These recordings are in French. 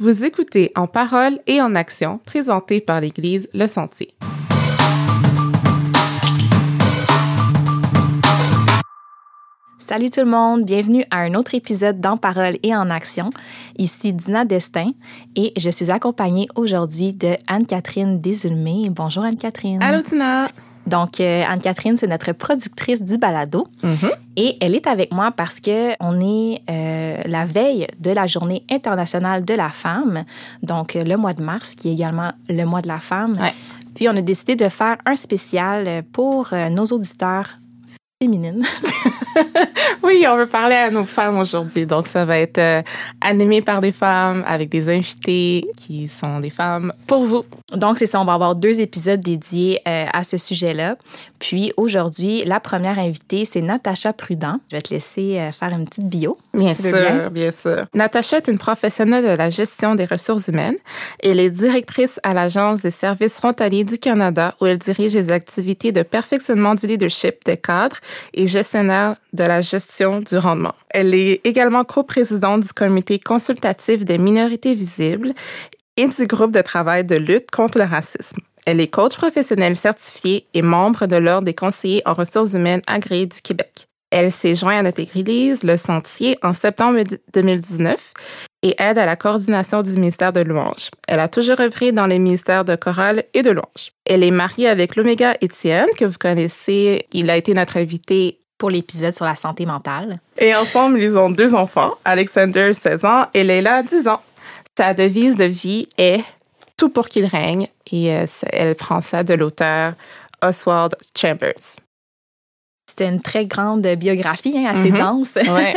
Vous écoutez En parole et en action, présenté par l'Église Le Sentier. Salut tout le monde, bienvenue à un autre épisode d'En parole et en action. Ici Dina Destin et je suis accompagnée aujourd'hui de Anne-Catherine Desulmé. Bonjour Anne-Catherine. Allô Dina. Donc, euh, Anne-Catherine, c'est notre productrice du balado. Mhm. Et elle est avec moi parce que on est euh, la veille de la Journée internationale de la femme, donc euh, le mois de mars, qui est également le mois de la femme. Ouais. Puis, on a décidé de faire un spécial pour nos auditeurs Oui, on veut parler à nos femmes aujourd'hui. Donc, ça va être euh, animé par des femmes avec des invités qui sont des femmes pour vous. Donc, c'est ça, on va avoir deux épisodes dédiés euh, à ce sujet-là. Puis aujourd'hui, la première invitée, c'est Natacha Prudent. Je vais te laisser euh, faire une petite bio. si Bien tu veux bien. sûr, bien sûr. Natacha est une professionnelle de la gestion des ressources humaines. Elle est directrice à l'Agence des services frontaliers du Canada où elle dirige les activités de perfectionnement du leadership des cadres et gestionnaire de la gestion du rendement. Elle est également coprésidente du comité consultatif des minorités visibles et du groupe de travail de lutte contre le racisme. Elle est coach professionnel certifié et membre de l'Ordre des conseillers en ressources humaines agréés du Québec. Elle s'est jointe à notre église, Le Sentier, en septembre 2019 et aide à la coordination du ministère de Louange. Elle a toujours œuvré dans les ministères de chorale et de louange. Elle est mariée avec l'Oméga Étienne, que vous connaissez. Il a été notre invité. Pour l'épisode sur la santé mentale. Et ensemble, ils ont deux enfants, Alexander, 16 ans, et Leila, 10 ans. Sa devise de vie est Tout pour qu'il règne, et euh, elle prend ça de l'auteur Oswald Chambers. C'était une très grande biographie, hein, assez Mhm. dense. Ouais.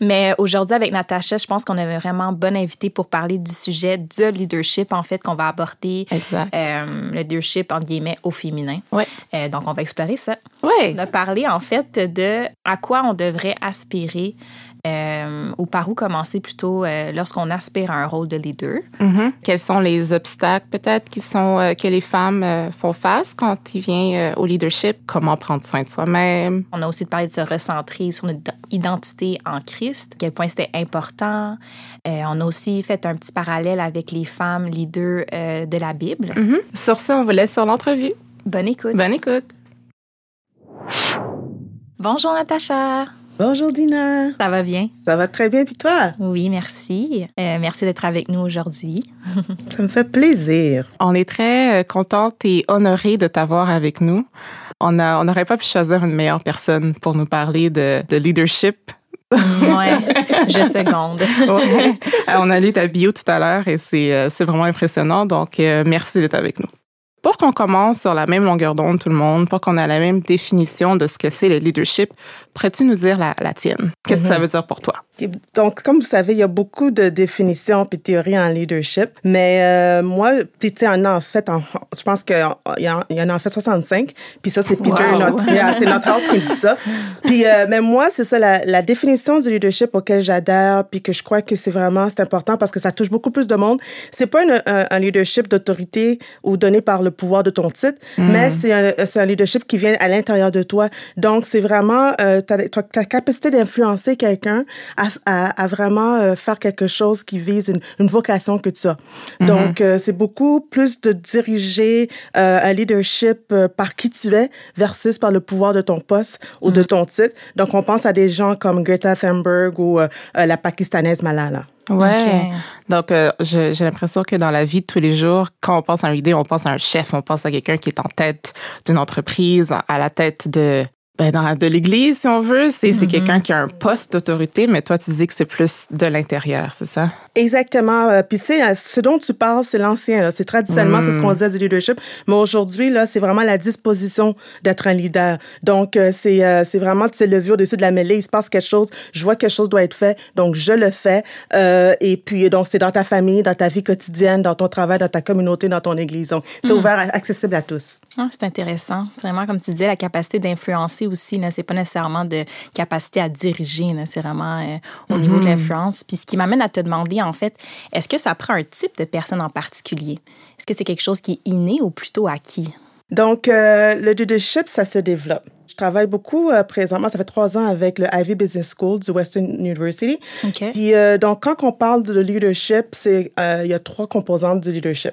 Mais aujourd'hui, avec Natacha, je pense qu'on avait vraiment bonne invitée pour parler du sujet du leadership, en fait, qu'on va aborder. Exact. euh, le leadership, entre guillemets, au féminin. Ouais. Euh, donc, on va explorer ça. Ouais. On a parlé, en fait, de à quoi on devrait aspirer euh, ou par où commencer plutôt euh, lorsqu'on aspire à un rôle de leader? Mhm. Quels sont les obstacles peut-être qui sont euh, que les femmes euh, font face quand il vient au leadership? Comment prendre soin de soi-même? On a aussi parlé de se recentrer sur notre identité en Christ, à quel point c'était important. On a aussi fait un petit parallèle avec les femmes leaders de la Bible. Mhm. Sur ce, on vous laisse sur l'entrevue. Bonne écoute. Bonne écoute. Bonjour Natacha. Bonjour Dina, Ça va bien? ça va très bien puis toi? Oui, merci. Euh, merci d'être avec nous aujourd'hui. Ça me fait plaisir. On est très euh, contente et honorée de t'avoir avec nous. On a, on n'aurait pas pu choisir une meilleure personne pour nous parler de, de leadership. Ouais, je seconde. Ouais. Euh, on a lu ta bio tout à l'heure et c'est, c'est vraiment impressionnant. Donc, euh, merci d'être avec nous. Pour qu'on commence sur la même longueur d'onde, tout le monde, pour qu'on ait la même définition de ce que c'est le leadership, pourrais-tu nous dire la, la tienne? Qu'est-ce que ça veut dire pour toi? Donc, comme vous savez, il y a beaucoup de définitions puis théories en leadership. Mais euh, moi, puis tu sais, il y en a en fait, en- je pense qu'il y, en- il y en a en fait 65. Puis ça, c'est Peter, Wow. notre, c'est notre house qui me dit ça. Puis, euh, mais moi, c'est ça, la, la définition du leadership auquel j'adhère puis que je crois que c'est vraiment, c'est important parce que ça touche beaucoup plus de monde. C'est pas une- un, un leadership d'autorité ou donné par le pouvoir de ton titre, mais c'est un, c'est un leadership qui vient à l'intérieur de toi. Donc, c'est vraiment euh, ta, ta, ta capacité d'influencer quelqu'un à, à, à vraiment euh, faire quelque chose qui vise une, une vocation que tu as. Donc, euh, c'est beaucoup plus de diriger un leadership par qui tu es versus par le pouvoir de ton poste ou de ton titre. Donc, on pense à des gens comme Greta Thunberg ou la Pakistanaise Malala. Ouais. Donc, euh, j'ai l'impression que dans la vie de tous les jours, quand on pense à un leader, on pense à un chef, on pense à quelqu'un qui est en tête d'une entreprise, à la tête de ben, dans- de l'Église, si on veut. C'est c'est quelqu'un qui a un poste d'autorité, mais toi, tu dis que c'est plus de l'intérieur, c'est ça? Exactement. Euh, Puis c'est euh, ce dont tu parles, c'est l'ancien. là. C'est traditionnellement c'est ce qu'on disait du leadership, mais aujourd'hui là, c'est vraiment la disposition d'être un leader. Donc euh, c'est euh, c'est vraiment tu sais le vu au-dessus de la mêlée. Il se passe quelque chose, je vois que quelque chose doit être fait, donc je le fais. Euh, et puis donc c'est dans ta famille, dans ta vie quotidienne, dans ton travail, dans ta communauté, dans ton église. Donc c'est ouvert, à- accessible à tous. Ah, c'est intéressant. Vraiment, comme tu disais, la capacité d'influencer aussi, là, c'est pas nécessairement de capacité à diriger, là, c'est vraiment euh, au niveau de l'influence. Puis ce qui m'amène à te demander, en fait, est-ce que ça prend un type de personne en particulier? Est-ce que c'est quelque chose qui est inné ou plutôt acquis? Donc, euh, le leadership, ça se développe. Je travaille beaucoup euh, présentement, ça fait trois ans avec le Ivy Business School du Western University. Puis euh, donc, quand on parle de leadership, c'est il y a trois composantes du leadership.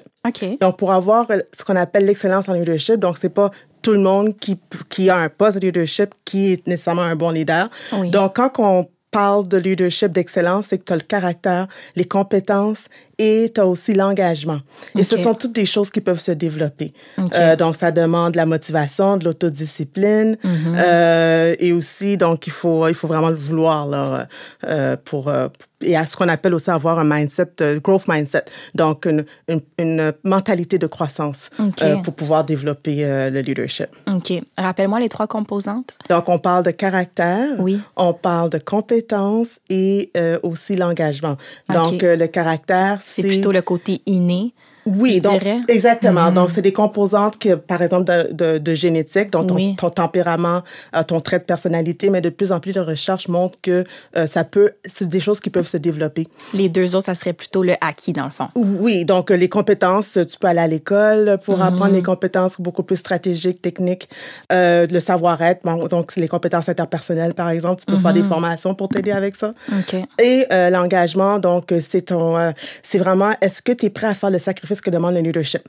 Donc, pour avoir ce qu'on appelle l'excellence en leadership, donc c'est pas tout le monde qui, qui a un poste de leadership qui est nécessairement un bon leader. Oui. Donc, quand on parle de leadership d'excellence, c'est que tu as le caractère, les compétences et tu as aussi l'engagement. Et ce sont toutes des choses qui peuvent se développer. Euh, donc, ça demande de la motivation, de l'autodiscipline Mm-hmm. euh, et aussi, donc, il faut, il faut vraiment le vouloir là, euh, pour, et à ce qu'on appelle aussi avoir un mindset, euh, growth mindset, donc une, une, une mentalité de croissance euh, pour pouvoir développer euh, le leadership. OK. Rappelle-moi les trois composantes. Donc, on parle de caractère, Oui. on parle de compétences et aussi l'engagement. Donc, le caractère, C'est plutôt le côté inné. Oui, donc, dirais. exactement. Donc, c'est des composantes que, par exemple, de, de, de génétique, donc ton, Oui. ton tempérament, euh, ton trait de personnalité, mais de plus en plus de recherches montrent que euh, ça peut, c'est des choses qui peuvent se développer. Les deux autres, ça serait plutôt le acquis, dans le fond. Oui, donc euh, les compétences, tu peux aller à l'école pour apprendre les compétences beaucoup plus stratégiques, techniques, euh, le savoir-être. Bon, donc, les compétences interpersonnelles, par exemple, tu peux faire des formations pour t'aider avec ça. OK. Et euh, l'engagement, donc, c'est ton, c'est vraiment, est-ce que tu es prêt à faire le sacrifice que demande le leadership?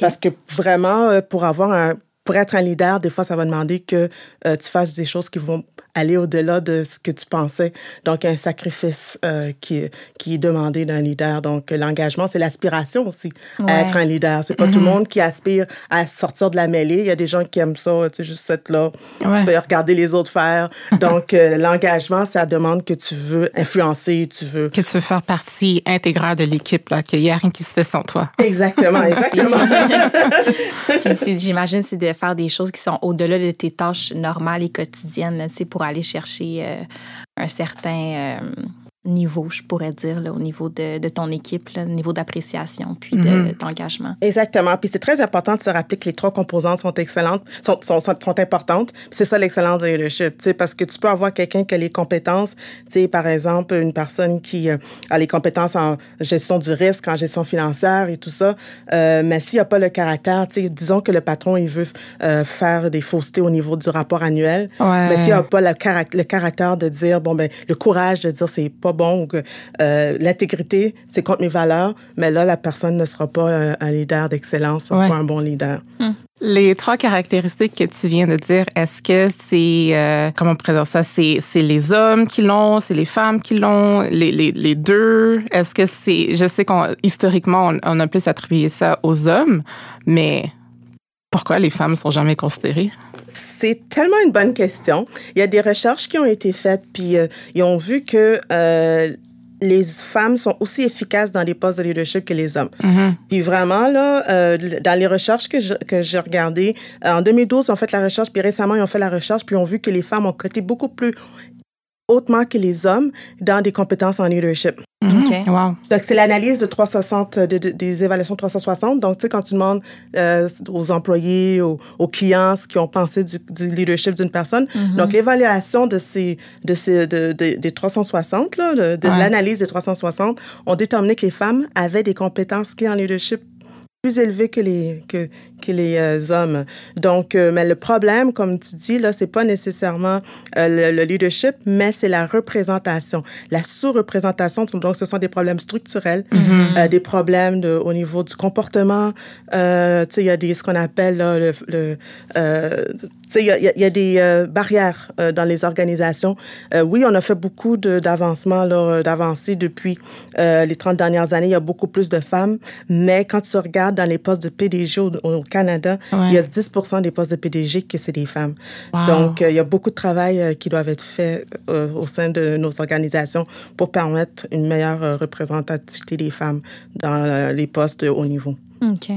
Parce que vraiment, euh, pour avoir un, pour être un leader, des fois, ça va demander que euh, tu fasses des choses qui vont aller au-delà de ce que tu pensais. Donc, un sacrifice euh, qui, est- qui est demandé d'un leader. Donc, l'engagement, c'est l'aspiration aussi Ouais. à être un leader. C'est pas tout le monde qui aspire à sortir de la mêlée. Il y a des gens qui aiment ça, tu sais, juste être là, Ouais. regarder les autres faire. Donc, euh, l'engagement, ça demande que tu veux influencer, tu veux... Que tu veux faire partie intégrale de l'équipe, là, qu'il n'y a rien qui se fait sans toi. Exactement, exactement. J'imagine c'est de faire des choses qui sont au-delà de tes tâches normales et quotidiennes, tu sais, pour aller chercher euh, un certain euh, niveau, je pourrais dire, là, au niveau de, de ton équipe, là, au niveau d'appréciation puis de- d'engagement. Exactement. Puis c'est très important de se rappeler que les trois composantes sont excellentes, sont, sont, sont, sont importantes. Puis C'est ça l'excellence de leadership, tu sais, parce que tu peux avoir quelqu'un qui a les compétences, tu sais, par exemple, une personne qui euh, a les compétences en gestion du risque, en gestion financière et tout ça, euh, mais s'il n'y a pas le caractère, tu sais, disons que le patron, il veut euh, faire des faussetés au niveau du rapport annuel, Ouais. mais s'il n'y a pas le, carac- le caractère de dire, bon, ben, le courage de dire c'est pas bon ou que euh, l'intégrité, c'est contre mes valeurs, mais là, la personne ne sera pas un, un leader d'excellence, Ouais. pas un bon leader. Les trois caractéristiques que tu viens de dire, est-ce que c'est, euh, comment on pourrait dire ça, c'est, c'est les hommes qui l'ont, c'est les femmes qui l'ont, les, les, les deux? Est-ce que c'est, je sais qu'on, historiquement, on, on a plus attribué ça aux hommes, mais pourquoi les femmes sont jamais considérées? C'est tellement une bonne question. Il y a des recherches qui ont été faites, puis euh, ils ont vu que euh, les femmes sont aussi efficaces dans les postes de leadership que les hommes. Puis vraiment, là, euh, dans les recherches que je- que j'ai regardées, en 2012, ils ont fait la recherche, puis récemment, ils ont fait la recherche, puis ils ont vu que les femmes ont coté beaucoup plus hautement que les hommes dans des compétences en leadership. OK. Wow. Donc, c'est l'analyse de 360, de- de- des évaluations 360. Donc, tu sais, quand tu demandes euh, aux employés, aux, aux clients ce qu'ils ont pensé du, du leadership d'une personne. Donc, l'évaluation de ces, de ces, de, de- des 360, là, de, de Ouais. l'analyse des 360, ont déterminé que les femmes avaient des compétences clés en leadership plus élevées que les, que, que les euh, hommes. Donc, euh, mais le problème, comme tu dis, là, c'est pas nécessairement euh, le, le leadership, mais c'est la représentation, la sous-représentation. Donc, ce sont des problèmes structurels, euh, des problèmes de, au niveau du comportement. Tu sais, il y a des, ce qu'on appelle là, le, il y a, y y des euh, barrières euh, dans les organisations. Euh, oui, on a fait beaucoup de- d'avancements, là, d'avancées depuis les 30 dernières années. Il y a beaucoup plus de femmes, mais quand tu regardes dans les postes de PDG au, au Canada, Ouais. il y a 10 des postes de PDG que c'est des femmes. Wow. Donc, il y a beaucoup de travail qui doivent être fait au sein de nos organisations pour permettre une meilleure représentativité des femmes dans les postes de haut niveau. OK.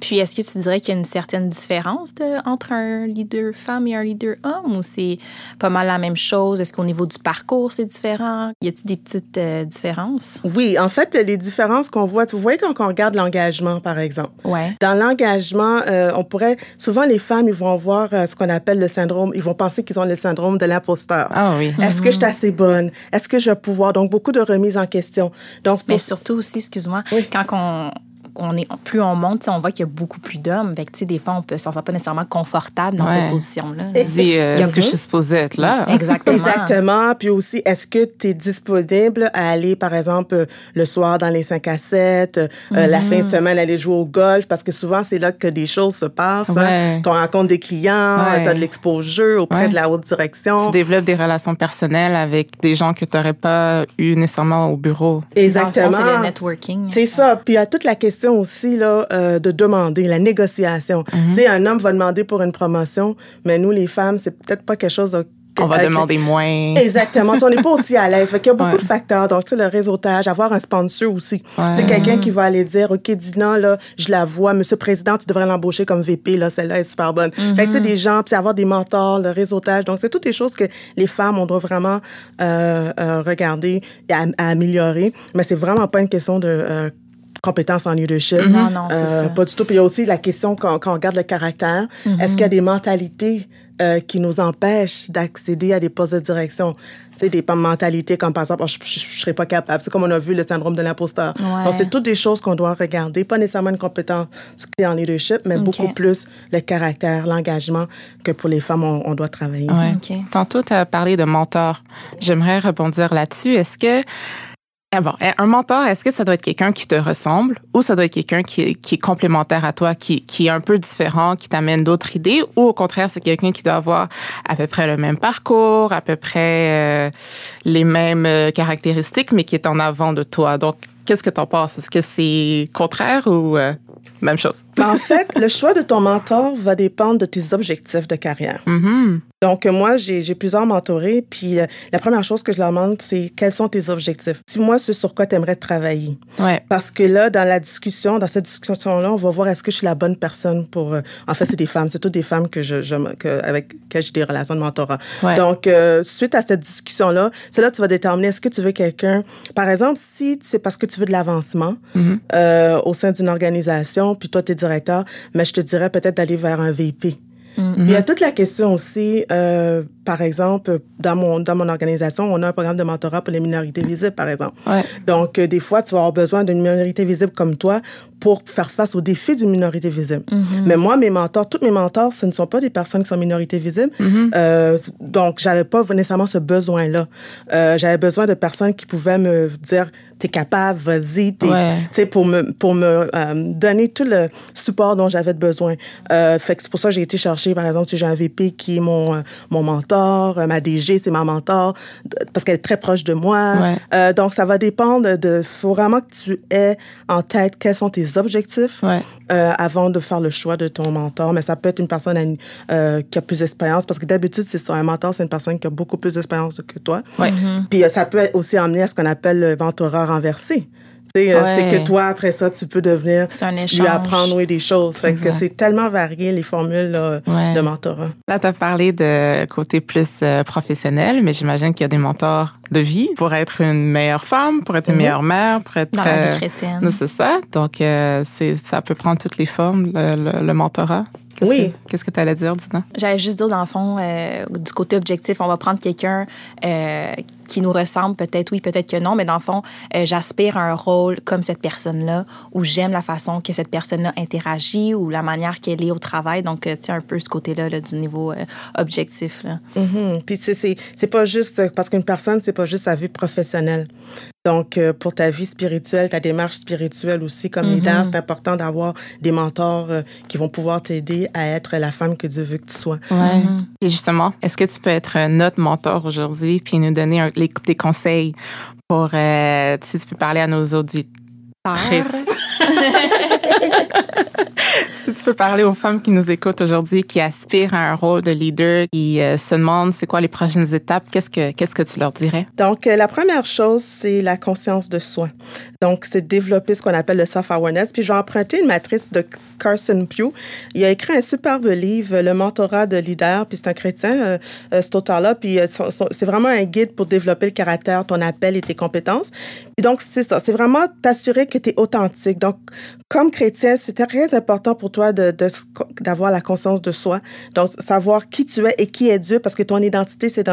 Puis, est-ce que tu dirais qu'il y a une certaine différence de- entre un leader femme et un leader homme ou c'est pas mal la même chose? Est-ce qu'au niveau du parcours, c'est différent? Y a-t-il des petites euh, différences? Oui, en fait, les différences qu'on voit, vous voyez quand on regarde l'engagement, par exemple. Ouais. Dans l'engagement, euh, on pourrait souvent les femmes, ils vont avoir euh, ce qu'on appelle le syndrome, ils vont penser qu'ils ont le syndrome de l'imposteur. Ah oui. Est-ce que je suis assez bonne? Est-ce que je vais pouvoir? Donc beaucoup de remises en question. Donc Mais surtout aussi, excuse-moi, quand on on est, plus on monte, on voit qu'il y a beaucoup plus d'hommes. Fait que, des fois, on peut se sentir pas nécessairement confortable dans cette position-là. Dis, euh, est-ce que je suis supposée être là? Exactement. Exactement. Puis aussi, est-ce que tu es disponible à aller, par exemple, le soir dans les 5 à 7, euh, la fin de mm-hmm. semaine, aller jouer au golf? Parce que souvent, c'est là que des choses se passent. Hein. Tu rencontres des clients, tu as de l'exposure auprès de la haute direction. Tu développes des relations personnelles avec des gens que tu n'aurais pas eu nécessairement au bureau. Exactement. C'est le networking. C'est ça. Puis il y a toute la question aussi là, euh, de demander, la négociation. Mm-hmm. Tu sais, un homme va demander pour une promotion, mais nous, les femmes, c'est peut-être pas quelque chose on va demander moins. Exactement. on n'est pas aussi à l'aise. Il y a beaucoup de facteurs. Donc, tu sais, le réseautage, avoir un sponsor aussi. Ouais. Tu quelqu'un qui va aller dire, OK, Dina, là, je la vois. Monsieur le Président, tu devrais l'embaucher comme VP, là, celle-là est super bonne. tu sais, des gens, puis avoir des mentors, le réseautage. Donc, c'est toutes les choses que les femmes, on doit vraiment euh, euh, regarder et à, améliorer. Mais c'est vraiment pas une question de euh, compétences en leadership. Non, non, c'est ça. Pas du tout. Puis il y a aussi la question quand, quand on regarde le caractère. Est-ce qu'il y a des mentalités euh, qui nous empêchent d'accéder à des postes de direction? Tu sais, des mentalités comme par exemple, oh, je ne serais pas capable. C'est comme on a vu le syndrome de l'imposteur. Donc, c'est toutes des choses qu'on doit regarder. Pas nécessairement une compétence en leadership, mais beaucoup plus le caractère, l'engagement que pour les femmes, on, doit travailler. Ouais. Tantôt, tu as parlé de mentor. J'aimerais rebondir là-dessus. Est-ce que bon, eh, un mentor, est-ce que ça doit être quelqu'un qui te ressemble ou ça doit être quelqu'un qui, est complémentaire à toi, qui, qui est un peu différent, qui t'amène d'autres idées ou au contraire, c'est quelqu'un qui doit avoir à peu près le même parcours, à peu près euh, les mêmes euh, caractéristiques, mais qui est en avant de toi? Donc, qu'est-ce que tu en penses? Est-ce que c'est contraire ou euh, même chose? En fait, le choix de ton mentor va dépendre de tes objectifs de carrière. Mm-hmm. Donc, moi, j'ai plusieurs mentorés, puis euh, la première chose que je leur demande, c'est quels sont tes objectifs? Dis-moi ce sur quoi tu aimerais travailler. Ouais. Parce que là, dans la discussion, dans cette discussion-là, on va voir est-ce que je suis la bonne personne pour... Euh, en fait, c'est des femmes, c'est toutes des femmes que je, je que, avec lesquelles j'ai des relations de mentorat. Donc, euh, suite à cette discussion-là, c'est là que tu vas déterminer est-ce que tu veux quelqu'un... Par exemple, si c'est parce que tu veux de l'avancement mm-hmm. au sein d'une organisation, puis toi, tu es directeur, mais je te dirais peut-être d'aller vers un VP. Il y a toute la question aussi, euh, par exemple, dans mon, dans mon organisation, on a un programme de mentorat pour les minorités visibles, par exemple. Donc, euh, des fois, tu vas avoir besoin d'une minorité visible comme toi pour faire face aux défis d'une minorité visible. Mm-hmm. Mais moi, mes mentors, tous mes mentors, ce ne sont pas des personnes qui sont minorités visibles. Mm-hmm. euh, donc, j'avais pas nécessairement ce besoin-là. Euh, j'avais besoin de personnes qui pouvaient me dire, t'es capable, vas-y, tu sais, pour me, pour me euh, donner tout le support dont j'avais besoin. Fait que c'est pour ça que j'ai été chercher, par exemple, si j'ai un VP qui est mon, mon mentor, euh, ma DG, c'est ma mentor, parce qu'elle est très proche de moi. Euh, donc, ça va dépendre de. Faut vraiment que tu aies en tête quels sont tes objectifs euh, avant de faire le choix de ton mentor. Mais ça peut être une personne qui a plus d'expérience, parce que d'habitude, c'est ça. Un mentor, c'est une personne qui a beaucoup plus d'expérience que toi. Puis, ça peut aussi amener à ce qu'on appelle le mentorat renversé. Euh, c'est que toi, après ça, tu peux devenir, tu lui apprendre oui, des choses. Fait que c'est tellement varié, les formules de mentorat. Là, tu as parlé de côté plus euh, professionnel, mais j'imagine qu'il y a des mentors de vie pour être une meilleure femme, pour être une mm-hmm. meilleure mère, pour être... Dans la vie euh, chrétienne. C'est ça. Donc, c'est ça peut prendre toutes les formes, le mentorat oui. Qu'est-ce que tu allais dire, Dina? J'allais juste dire, dans le fond, euh, du côté objectif, on va prendre quelqu'un euh, qui nous ressemble, peut-être oui, peut-être que non, mais dans le fond, euh, j'aspire à un rôle comme cette personne-là, où j'aime la façon que cette personne-là interagit ou la manière qu'elle est au travail. Donc, tu sais, un peu ce côté-là là, du niveau objectif. Là. Mm-hmm. Puis, c'est pas juste, parce qu'une personne, c'est pas juste sa vie professionnelle. Donc, euh, pour ta vie spirituelle, ta démarche spirituelle aussi, comme mm-hmm. leader, c'est important d'avoir des mentors euh, qui vont pouvoir t'aider à être la femme que Dieu veut que tu sois. Ouais. Mm-hmm. Et justement, est-ce que tu peux être notre mentor aujourd'hui puis nous donner des conseils pour, euh, si tu peux parler à nos auditeurs? si tu peux parler aux femmes qui nous écoutent aujourd'hui, qui aspirent à un rôle de leader, qui euh, se demandent c'est quoi les prochaines étapes, qu'est-ce que, qu'est-ce que tu leur dirais? Donc, euh, la première chose, c'est la conscience de soi. Donc, c'est développer ce qu'on appelle le self-awareness. Puis, je vais emprunter une matrice de Carson Pugh. Il a écrit un superbe livre, Le mentorat de leader. Puis, c'est un chrétien, euh, cet auteur-là. Puis, c'est vraiment un guide pour développer le caractère, ton appel et tes compétences. Puis, donc, c'est ça. C'est vraiment t'assurer que tu es authentique. Donc, comme chrétien, c'est très important pour toi de, d'avoir la conscience de soi. Donc, savoir qui tu es et qui est Dieu, parce que ton identité, c'est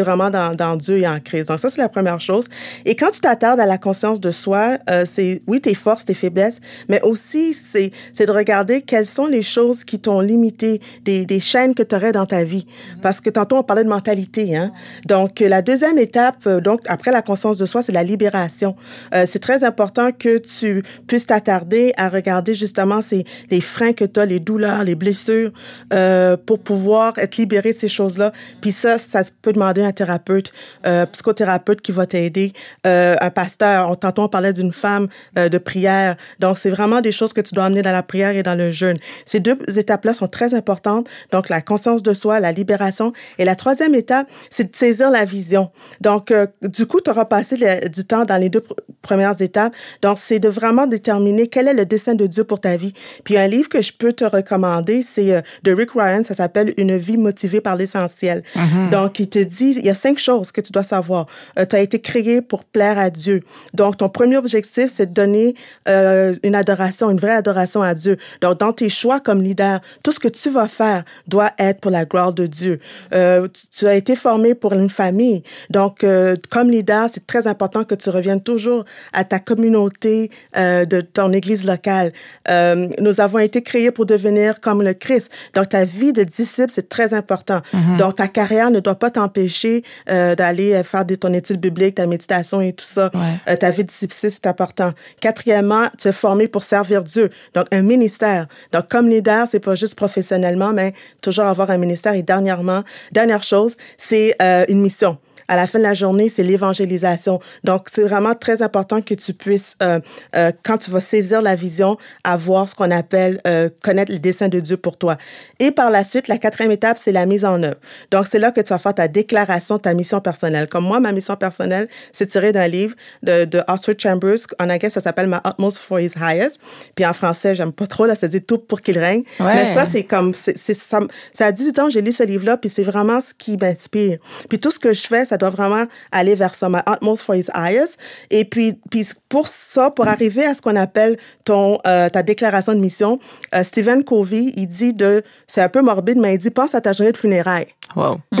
vraiment dans, dans Dieu et en Christ. Donc, ça, c'est la première chose. Et quand tu t'attardes à la conscience de soi, toi, euh, c'est, oui, tes forces, tes faiblesses, mais aussi, c'est, c'est de regarder quelles sont les choses qui t'ont limité, des, des chaînes que tu aurais dans ta vie. Mm-hmm. Parce que tantôt, on parlait de mentalité. Hein? Donc, la deuxième étape, euh, donc, après la conscience de soi, c'est la libération. Euh, c'est très important que tu puisses t'attarder à regarder justement ces, les freins que tu as, les douleurs, les blessures, euh, pour pouvoir être libéré de ces choses-là. Puis ça, ça peut demander un thérapeute, euh, psychothérapeute qui va t'aider, euh, un pasteur. Tantôt, on parlait d'une femme euh, de prière. Donc, c'est vraiment des choses que tu dois amener dans la prière et dans le jeûne. Ces deux étapes-là sont très importantes. Donc, la conscience de soi, la libération. Et la troisième étape, c'est de saisir la vision. Donc, euh, du coup, tu auras passé le, du temps dans les deux premières étapes. Donc, c'est de vraiment déterminer quel est le dessein de Dieu pour ta vie. Puis, un livre que je peux te recommander, c'est euh, de Rick Ryan, ça s'appelle Une vie motivée par l'essentiel. Mm-hmm. Donc, il te dit, il y a cinq choses que tu dois savoir. Tu as été créé pour plaire à Dieu. Donc, ton premier objectif, c'est de donner euh, une adoration, une vraie adoration à Dieu. Donc, dans tes choix comme leader, tout ce que tu vas faire doit être pour la gloire de Dieu. Euh, tu, tu as été formé pour une famille. Donc, euh, comme leader, c'est très important que tu reviennes toujours à ta communauté de ton église locale. Nous avons été créés pour devenir comme le Christ. Donc, ta vie de disciple, c'est très important. Donc, ta carrière ne doit pas t'empêcher d'aller faire ton étude biblique, ta méditation et tout ça. Ouais. Ta vie de disciple, important. Quatrièmement, tu es formé pour servir Dieu. Donc, un ministère. Donc, comme leader, c'est pas juste professionnellement, mais toujours avoir un ministère. Et dernièrement, dernière chose, c'est euh, une mission. À la fin de la journée, c'est l'évangélisation. Donc, c'est vraiment très important que tu puisses, euh, euh, quand tu vas saisir la vision, avoir ce qu'on appelle euh, connaître le dessein de Dieu pour toi. Et par la suite, la quatrième étape, c'est la mise en œuvre. Donc, c'est là que tu vas faire ta déclaration, ta mission personnelle. Comme moi, ma mission personnelle, c'est tiré d'un livre de, de Oswald Chambers. En anglais, ça s'appelle My Utmost for His Highest. Puis en français, j'aime pas trop, là, ça dit tout pour qu'il règne. Ouais. Mais ça, c'est comme, c'est- ça, ça a 18 ans, j'ai lu ce livre-là, puis c'est vraiment ce qui m'inspire. Puis tout ce que je fais, ça doit vraiment aller vers ça, my utmost for his highest. Et puis, puis pour ça, pour arriver à ce qu'on appelle ton, euh, ta déclaration de mission, euh, Stephen Covey, il dit de, c'est un peu morbide, mais il dit, pense à ta journée de funérailles. Wow. OK?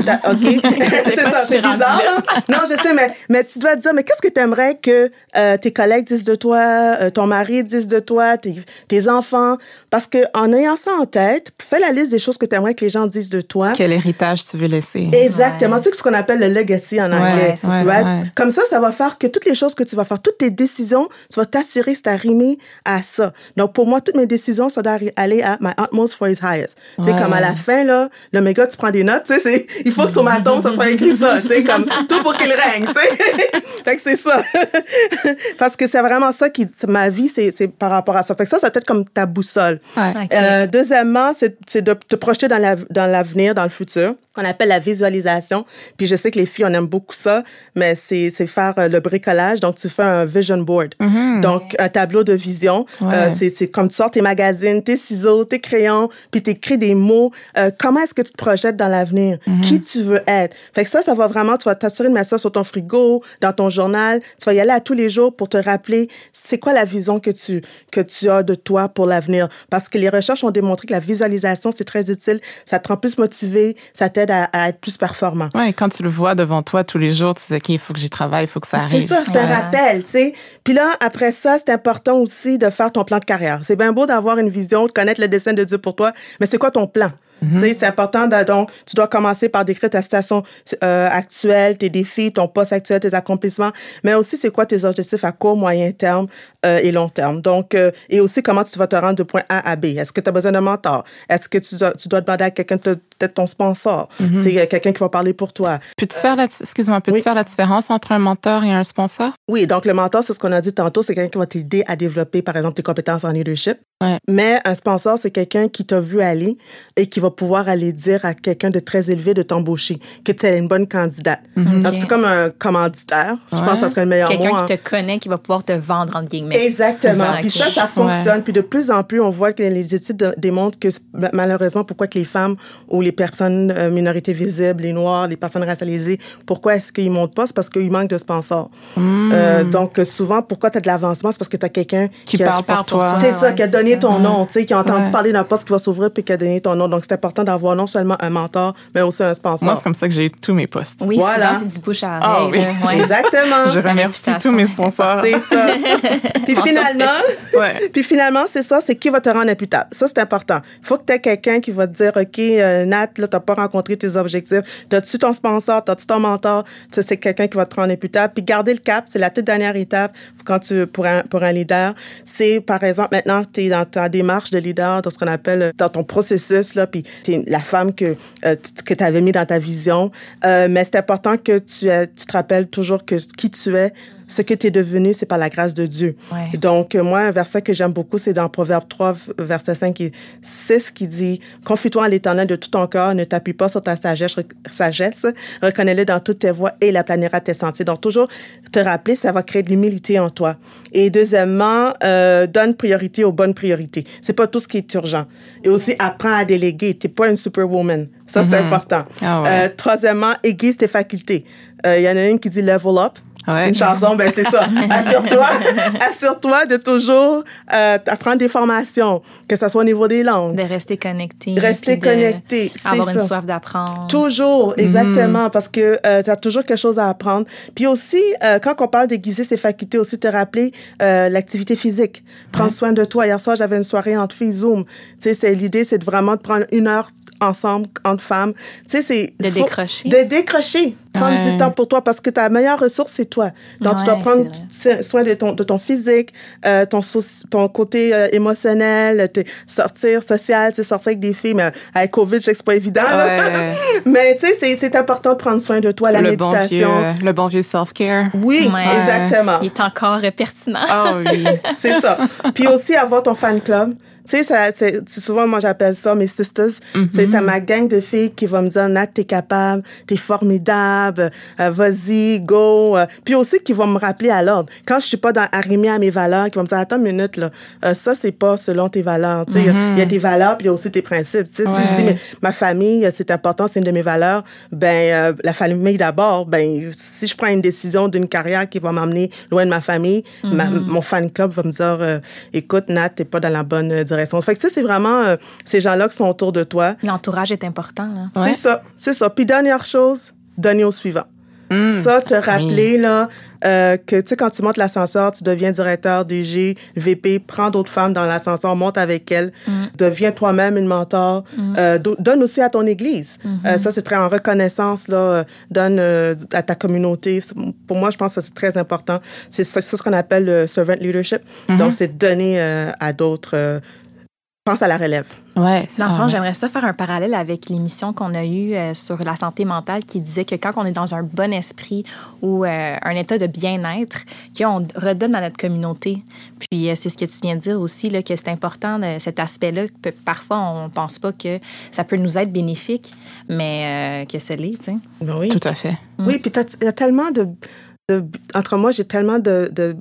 c'est pas ça, c'est bizarre. là. Non, je sais, mais, mais tu dois te dire, mais qu'est-ce que tu aimerais que euh, tes collègues disent de toi, euh, ton mari dise de toi, tes, tes enfants? Parce que en ayant ça en tête, fais la liste des choses que tu aimerais que les gens disent de toi. Quel héritage tu veux laisser? Exactement. Tu sais ce qu'on appelle le legacy en anglais. right? ouais. Comme ça, ça va faire que toutes les choses que tu vas faire, toutes tes décisions, tu vas t'assurer que c'est arrimé à ça. Donc, pour moi, toutes mes décisions, ça doit aller à my utmost for his highest. Tu sais, Ouais. comme à la fin, là, le méga, tu prends des notes, tu sais, c'est- il faut que sur ma tombe, ça soit écrit ça, tu sais, comme tout pour qu'il règne, tu sais. fait que c'est ça. Parce que c'est vraiment ça qui, ma vie, c'est c'est par rapport à ça. Fait que ça, ça peut être comme ta boussole. Ouais. Euh, deuxièmement, c'est c'est de te projeter dans la- dans l'avenir, dans le futur, qu'on appelle la visualisation. Puis je sais que les filles, on aime beaucoup ça, mais c'est faire euh, le bricolage. Donc, tu fais un vision board. Donc, un tableau de vision. Ouais. Euh, c'est c'est comme tu sors tes magazines, tes ciseaux, tes crayons, puis tu écris des mots. Euh, comment est-ce que tu te projettes dans l'avenir? Qui tu veux être? Fait que ça, ça va vraiment, tu vas t'assurer de mettre ça sur ton frigo, dans ton journal. Tu vas y aller à tous les jours pour te rappeler c'est quoi la vision que tu, que tu as de toi pour l'avenir. Parce que les recherches ont démontré que la visualisation, c'est très utile. Ça te rend plus motivé, ça t'aide à, à être plus performant. Ouais, quand tu le vois devant toi tous les jours, tu sais, OK, il faut que j'y travaille, il faut que ça C'est arrive. ça, c'est un Ouais. rappel, tu sais. Puis là, après ça, c'est important aussi de faire ton plan de carrière. C'est bien beau d'avoir une vision, de connaître le dessin de Dieu pour toi, mais c'est quoi ton plan? Sais, c'est important, de- donc, tu dois commencer par décrire ta situation euh, actuelle, tes défis, ton poste actuel, tes accomplissements, mais aussi c'est quoi tes objectifs à court, moyen terme euh, et long terme. Donc, euh, et aussi comment tu vas te rendre de point A à B. Est-ce que tu as besoin d'un mentor? Est-ce que tu dois, tu dois demander à quelqu'un de peut-être ton sponsor? C'est quelqu'un qui va parler pour toi. Peux-tu faire la, excuse-moi, peux-tu Oui. faire la différence entre un mentor et un sponsor? Oui, donc le mentor, c'est ce qu'on a dit tantôt, c'est quelqu'un qui va t'aider à développer, par exemple, tes compétences en leadership. Ouais. Mais un sponsor, c'est quelqu'un qui t'a vu aller et qui va pouvoir aller dire à quelqu'un de très élevé de t'embaucher, que tu es une bonne candidate. Donc, Ok. c'est comme un commanditaire. Je Ouais. pense que ça serait le meilleur mot. Quelqu'un hein. qui te connaît, qui va pouvoir te vendre, entre guillemets. Exactement. Puis ça, ça fonctionne. Puis de plus en plus, on voit que les études de- démontrent que ma- malheureusement, pourquoi que les femmes ou les personnes euh, minorités visibles, les noirs, les personnes racialisées, pourquoi est-ce qu'ils montent pas? C'est parce qu'ils manquent de sponsors. Euh, donc, souvent, pourquoi tu as de l'avancement? C'est parce que tu as quelqu'un Qui a- parle pour parle pour toi. c'est ça, ouais, qui a donné donné ton nom, tu sais, qui a entendu parler d'un poste qui va s'ouvrir puis qui a donné ton nom. Donc, c'est important d'avoir non seulement un mentor, mais aussi un sponsor. Moi, c'est comme ça que j'ai eu tous mes postes. Oui, voilà. c'est du bouche à ah oreille. Ah, oui. Exactement. Je remercie tous mes sponsors. C'est ça. puis, finalement, ouais. puis finalement, c'est ça, c'est qui va te rendre imputable. Ça, c'est important. Il faut que tu aies quelqu'un qui va te dire, OK, euh, Nat, là, t'as pas rencontré tes objectifs. T'as-tu ton sponsor? T'as-tu ton mentor? C'est quelqu'un qui va te rendre imputable. Puis garder le cap, c'est la toute dernière étape quand tu, pour un, pour un leader. C'est, par exemple, maintenant, tu es dans ta démarche de leader, dans ce qu'on appelle, euh, dans ton processus, là, puis es la femme que, euh, que tu avais mis dans ta vision. Euh, mais c'est important que tu, tu te rappelles toujours que qui tu es, ce que tu es devenu, c'est par la grâce de Dieu. Donc, euh, moi, un verset que j'aime beaucoup, c'est dans Proverbe 3, verset 5 et 6 qui dit Confie-toi en l'éternel de tout ton corps, ne t'appuie pas sur ta sagesse, sagesse reconnais-le dans toutes tes voies et il aplanira tes sentiers. Donc, toujours te rappeler, ça va créer de l'humilité en toi. Et deuxièmement, euh, donne priorité aux bonnes priorités. C'est pas tout ce qui est urgent. Et aussi, apprends à déléguer. T'es pas une superwoman. Ça, c'est mm-hmm. important. Ah ouais. euh, troisièmement, aiguise tes facultés. Euh, il y en a une qui dit level up. Ouais. Une chanson, ben c'est ça. Assure-toi, assure-toi de toujours euh, apprendre des formations, que ce soit au niveau des langues. De rester connecté. Rester connecté. Avoir une soif d'apprendre. Toujours, exactement, parce que euh, tu as toujours quelque chose à apprendre. Puis aussi, euh, quand on parle d'aiguiser ses facultés, aussi te rappeler euh, l'activité physique. Prends Ouais. soin de toi. Hier soir, j'avais une soirée entre filles Zoom. Tu sais, l'idée, c'est de vraiment de prendre une heure ensemble entre femmes. Tu sais, c'est De faut- décrocher. De décrocher. Prendre Ouais. du temps pour toi parce que ta meilleure ressource c'est toi. Donc tu dois prendre soin de ton de ton physique, euh, ton ton côté euh, émotionnel, sortir social, tu sais, sortir avec des filles mais avec Covid, je sais que c'est pas évident. Ouais. Mais tu sais c'est c'est important de prendre soin de toi, la le, bon vieux, méditation. le bon vieux self-care. Oui, Ouais. exactement. Il est encore euh, pertinent. Ah oui. C'est ça. Puis aussi avoir ton fan club. Tu sais, souvent, moi, j'appelle ça mes sisters. C'est ta ma gang de filles qui va me dire, Nat, t'es capable, t'es formidable, euh, vas-y, go. Euh, Puis aussi qui vont me rappeler à l'ordre. Quand je suis pas dans, arrimée à mes valeurs, qui vont me dire, attends une minute, là, euh, ça, c'est pas selon tes valeurs. Tu sais, il y a- y, a des valeurs, puis il y a aussi tes principes. Tu sais, si je dis, mais ma famille, euh, c'est important, c'est une de mes valeurs, ben, euh, la famille d'abord, ben, si je prends une décision d'une carrière qui va m'emmener loin de ma famille, ma- mon fan club va me dire, écoute, Nat, t'es pas dans la bonne euh, direction. Fait que, tu sais, c'est vraiment euh, ces gens-là qui sont autour de toi. L'entourage est important. Là. Ouais. C'est ça, c'est ça. Puis dernière chose, donner au suivant. Mm. Ça, te rappeler là, euh, que tu sais, quand tu montes l'ascenseur, tu deviens directeur, DG, VP, prends d'autres femmes dans l'ascenseur, monte avec elles, deviens toi-même une mentor. Euh, do- donne aussi à ton église. Euh, ça, c'est très en reconnaissance, là, euh, donne euh, à ta communauté. Pour moi, je pense que c'est très important. C'est ce qu'on appelle le servant leadership. Donc, c'est donner euh, à d'autres. Pense à la relève. Ouais. Dans le fond, j'aimerais ça faire un parallèle avec l'émission qu'on a eue euh, sur la santé mentale qui disait que quand on est dans un bon esprit ou euh, un état de bien-être, qu'on redonne à notre communauté. Puis euh, c'est ce que tu viens de dire aussi, là, que c'est important, cet aspect-là. que Parfois, on pense pas que ça peut nous être bénéfique, mais que ce l'est, tu sais. Ben oui. Tout à fait. Oui, puis il y a tellement de, de- Entre moi, j'ai tellement de, de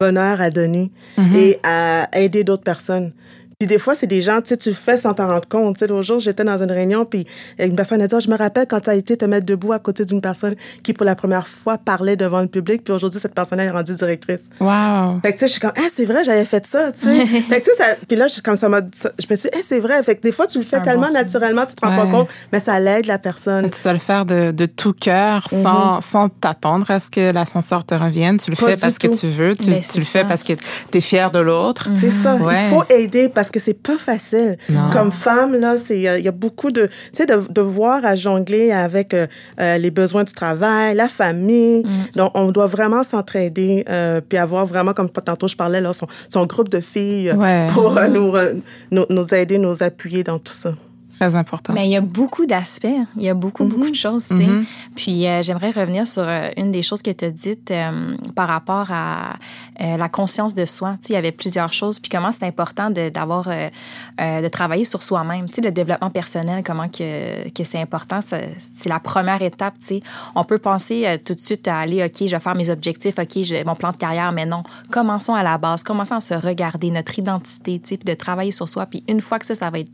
bonheur à donner Mhm. et à aider d'autres personnes. Puis des fois, c'est des gens, tu sais, tu le fais sans t'en rendre compte. Tu sais, l'autre jour, j'étais dans une réunion, puis une personne a dit, Ah, je me rappelle quand tu as été te mettre debout à côté d'une personne qui, pour la première fois, parlait devant le public, puis aujourd'hui, cette personne est rendue directrice. Wow. Fait que, tu sais, je suis comme, ah, c'est vrai, j'avais fait ça, tu sais. fait que, tu sais, ça- puis là, je, comme ça je me suis dit, ah, c'est vrai. Fait que des fois, tu le fais bon tellement naturellement, tu te rends Ouais. pas compte, mais ça l'aide la personne. Tu dois le faire de, de tout cœur, sans, sans t'attendre à ce que l'ascenseur te revienne. Tu le Pas fais parce que tu veux. Tu, le fais parce que tu es fier de l'autre. C'est ça. Ouais. Il faut aider parce que c'est pas facile. Non. Comme femme, là, c'est il y a beaucoup de, tu sais, de, de voir à jongler avec euh, euh, les besoins du travail, la famille. Donc, on doit vraiment s'entraider euh, puis avoir vraiment, comme tantôt je parlais là, son, son groupe de filles euh, Ouais. pour euh, nous, euh, nous nous aider, nous appuyer dans tout ça. Très important. Mais il y a beaucoup d'aspects, il y a beaucoup, beaucoup de choses. Mhm. Puis euh, j'aimerais revenir sur euh, une des choses que tu as dites euh, par rapport à la conscience de soi. Il y avait plusieurs choses, puis comment c'est important de, d'avoir, de travailler sur soi-même. Le développement personnel, comment que, que c'est important, c'est la première étape, tu sais. On peut penser tout de suite à aller, OK, je vais faire mes objectifs, OK, j'ai mon plan de carrière, mais non. Commençons à la base, commençons à se regarder, notre identité, puis de travailler sur soi. Puis une fois que ça, ça va être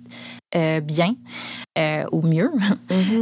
euh, bien, euh, au mieux.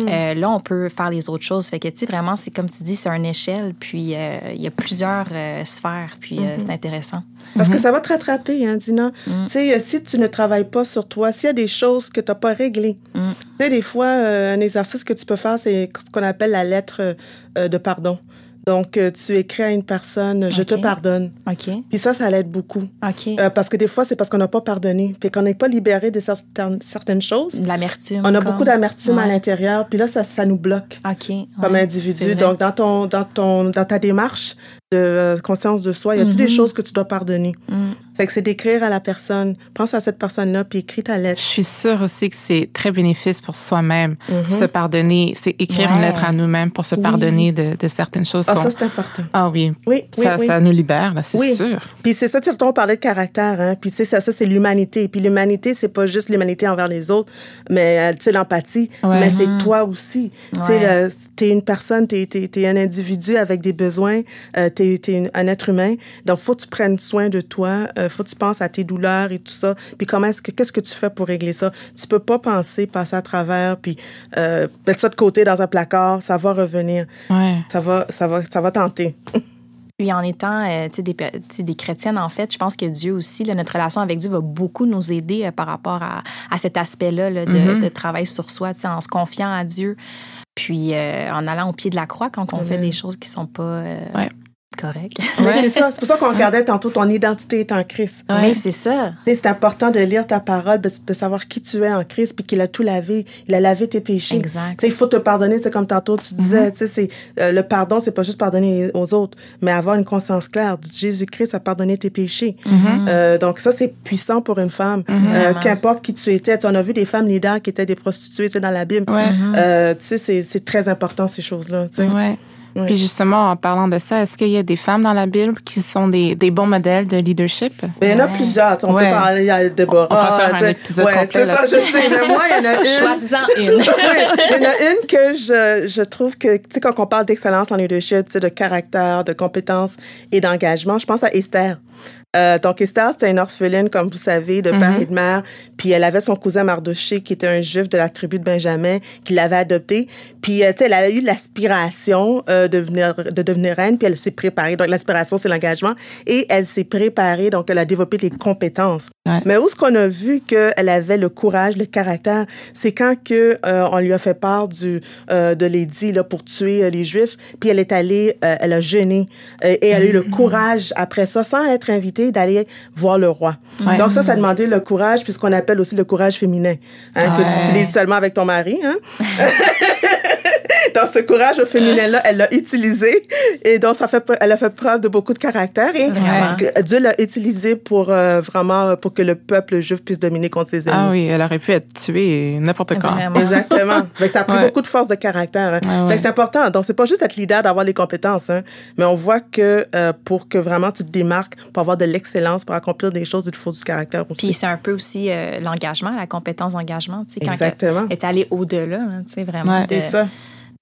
Euh, là, on peut faire les autres choses. Fait que, tu sais, vraiment, c'est comme tu dis, c'est une échelle, puis il y a plusieurs sphères, puis c'est intéressant. Parce que ça va te rattraper, hein, Dina. Tu sais, si tu ne travailles pas sur toi, s'il y a des choses que tu n'as pas réglées, tu sais, des fois, un exercice que tu peux faire, c'est ce qu'on appelle la lettre de pardon. Donc, euh, tu écris à une personne, je te pardonne. OK. Puis ça, ça l'aide beaucoup. OK. Euh, parce que des fois, c'est parce qu'on n'a pas pardonné. Puis qu'on n'est pas libéré de certaines, certaines choses. L'amertume. On a beaucoup d'amertume à l'intérieur. Puis là, ça, ça nous bloque. OK. Comme individu. Donc, dans, ton, dans, ton, dans ta démarche, de euh, conscience de soi, y a-t-il des Mhm. choses que tu dois pardonner? Mm. Fait que c'est d'écrire à la personne. Pense à cette personne-là, puis écris ta lettre. Je suis sûre aussi que c'est très bénéfice pour soi-même, Mhm. se pardonner. C'est écrire une lettre à nous-mêmes pour se pardonner de, de certaines choses. Ah, qu'on- ça, c'est important. ah oui. Oui, oui, ça, oui. ça nous libère, là, c'est Oui. sûr. Puis c'est ça, tu sais, on parlait de caractère, hein. Puis c'est ça, ça c'est l'humanité. Puis l'humanité, c'est pas juste l'humanité envers les autres, mais euh, tu sais l'empathie, Ouais. mais c'est toi aussi. Tu sais, t'es une personne, t'es t'es t'es un individu avec des besoins, euh, t'es t'es une- un être humain. Donc faut que tu prennes soin de toi, euh, faut que tu penses à tes douleurs et tout ça. Puis comment est-ce que qu'est-ce que tu fais pour régler ça? Tu peux pas penser, passer à travers, puis euh, mettre ça de côté dans un placard. Ça va revenir. Ouais. Ça va, ça va, ça va tenter. Puis en étant euh, tu sais, des, des chrétiennes, en fait, je pense que Dieu aussi, là, notre relation avec Dieu va beaucoup nous aider euh, par rapport à, à cet aspect-là là, de, de travail sur soi, tu sais, en se confiant à Dieu, puis euh, en allant au pied de la croix quand on fait des choses qui sont pas euh, Ouais. Correctes. Mais c'est ça. C'est pour ça qu'on regardait tantôt ton identité est en Christ. Ouais. Mais c'est ça. C'est important de lire ta parole, de, savoir qui tu es en Christ, puis qu'il a tout lavé. Il a lavé tes péchés. Exact. Tu sais, il faut te pardonner, tu sais, comme tantôt tu disais. tu sais, c'est euh, le pardon, c'est pas juste pardonner aux autres, mais avoir une conscience claire. Jésus-Christ a pardonné tes péchés. Euh, donc ça, c'est puissant pour une femme. Euh, Vraiment. Qu'importe qui tu étais. On a vu des femmes leaders qui étaient des prostituées, dans la Bible. Ouais. Euh, tu sais, c'est- c'est très important ces choses-là. tu Ouais. Puis justement, en parlant de ça, est-ce qu'il y a des femmes dans la Bible qui sont des, des bons modèles de leadership? Mais il y en a Ouais. plusieurs. On Ouais. peut parler, a Déborah. On pourrait faire un épisode ouais, complet C'est ça, je sais. Mais moi, il y en a une. Choisis-en une. Oui, il y en a une que je, je trouve que, tu sais, quand on parle d'excellence en leadership, tu sais, de caractère, de compétences et d'engagement, je pense à Esther. Euh, donc, Esther, c'était une orpheline, comme vous savez, de père et de mère. Puis, elle avait son cousin Mardoché, qui était un juif de la tribu de Benjamin, qui l'avait adopté. Puis, euh, tu sais, elle avait eu l'aspiration euh, de, devenir, de devenir reine, puis elle s'est préparée. Donc, l'aspiration, c'est l'engagement. Et elle s'est préparée, donc elle a développé les compétences. Ouais. Mais où est-ce qu'on a vu qu'elle avait le courage, le caractère? C'est quand que, on lui a fait part du, de l'édit là, pour tuer les Juifs, puis elle est allée, elle a jeûné, et elle a eu le courage, après ça, sans être invitée, d'aller voir le roi. Ouais. Donc ça, ça demandait le courage, puis ce qu'on appelle aussi le courage féminin, hein, que tu utilises seulement avec ton mari. Hein? dans ce courage féminin-là, elle l'a utilisé. Et donc, ça fait, elle a fait preuve de beaucoup de caractère. Et Dieu l'a utilisé pour euh, vraiment, pour que le peuple juif puisse dominer contre ses ennemis. Ah oui, elle aurait pu être tuée n'importe quand. Vraiment. Exactement. Fait que ça a pris Ouais. beaucoup de force de caractère. hein. Ouais, Fait ouais. que c'est important. Donc, c'est pas juste être leader, d'avoir les compétences, hein, mais on voit que euh, pour que vraiment tu te démarques, pour avoir de l'excellence, pour accomplir des choses, il te faut du caractère aussi. Puis c'est un peu aussi euh, l'engagement, la compétence d'engagement, tu sais, quand Exactement. elle est allée au-delà, là, tu sais, vraiment. Ouais. de- C'est ça.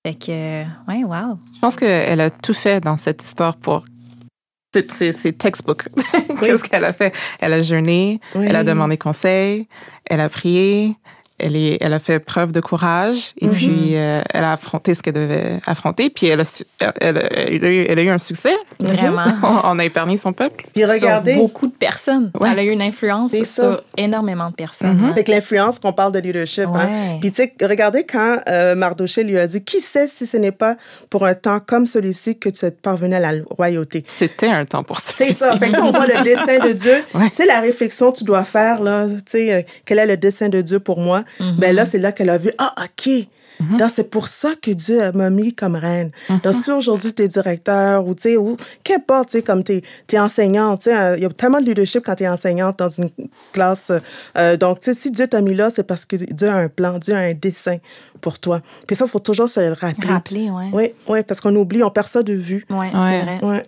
Fait que, ouais, wow. Je pense qu'elle a tout fait dans cette histoire pour. C'est- C'est c'est textbook. Qu'est-ce qu'elle a fait? Elle a jeûné, Oui. elle a demandé conseil, elle a prié, elle, est, elle a fait preuve de courage et Mhm. puis euh, elle a affronté ce qu'elle devait affronter. Puis elle a, su- elle, elle a, elle a eu, elle a eu un succès. Vraiment. On a épargné son peuple. Puis regardez. Sur beaucoup de personnes. Ouais. Elle a eu une influence sur énormément de personnes. Mhm. hein. Avec l'influence qu'on parle de leadership. Hein. Puis, tu sais, regardez quand euh, Mardoché lui a dit Qui sait si ce n'est pas pour un temps comme celui-ci que tu es parvenu à la royauté C'était un temps pour ça. C'est ça. Fait que, on voit le dessein de Dieu. Ouais. Tu sais, la réflexion que tu dois faire, là, tu sais, euh, quel est le dessein de Dieu pour moi? Ben là, c'est là qu'elle a vu, ah, OK. Donc, c'est pour ça que Dieu m'a mis comme reine. Donc, si aujourd'hui tu es directeur ou, tu sais, ou qu'importe, tu sais, comme tu es, enseignante, tu sais, euh, il y a tellement de leadership quand tu es enseignante dans une classe. euh, donc, tu sais, si Dieu t'a mis là, c'est parce que Dieu a un plan, Dieu a un dessein pour toi. Puis ça, il faut toujours se le rappeler. Rappeler, ouais. Oui, oui, parce qu'on oublie, on perd ça de vue. Ouais, Ouais. c'est vrai. Ouais.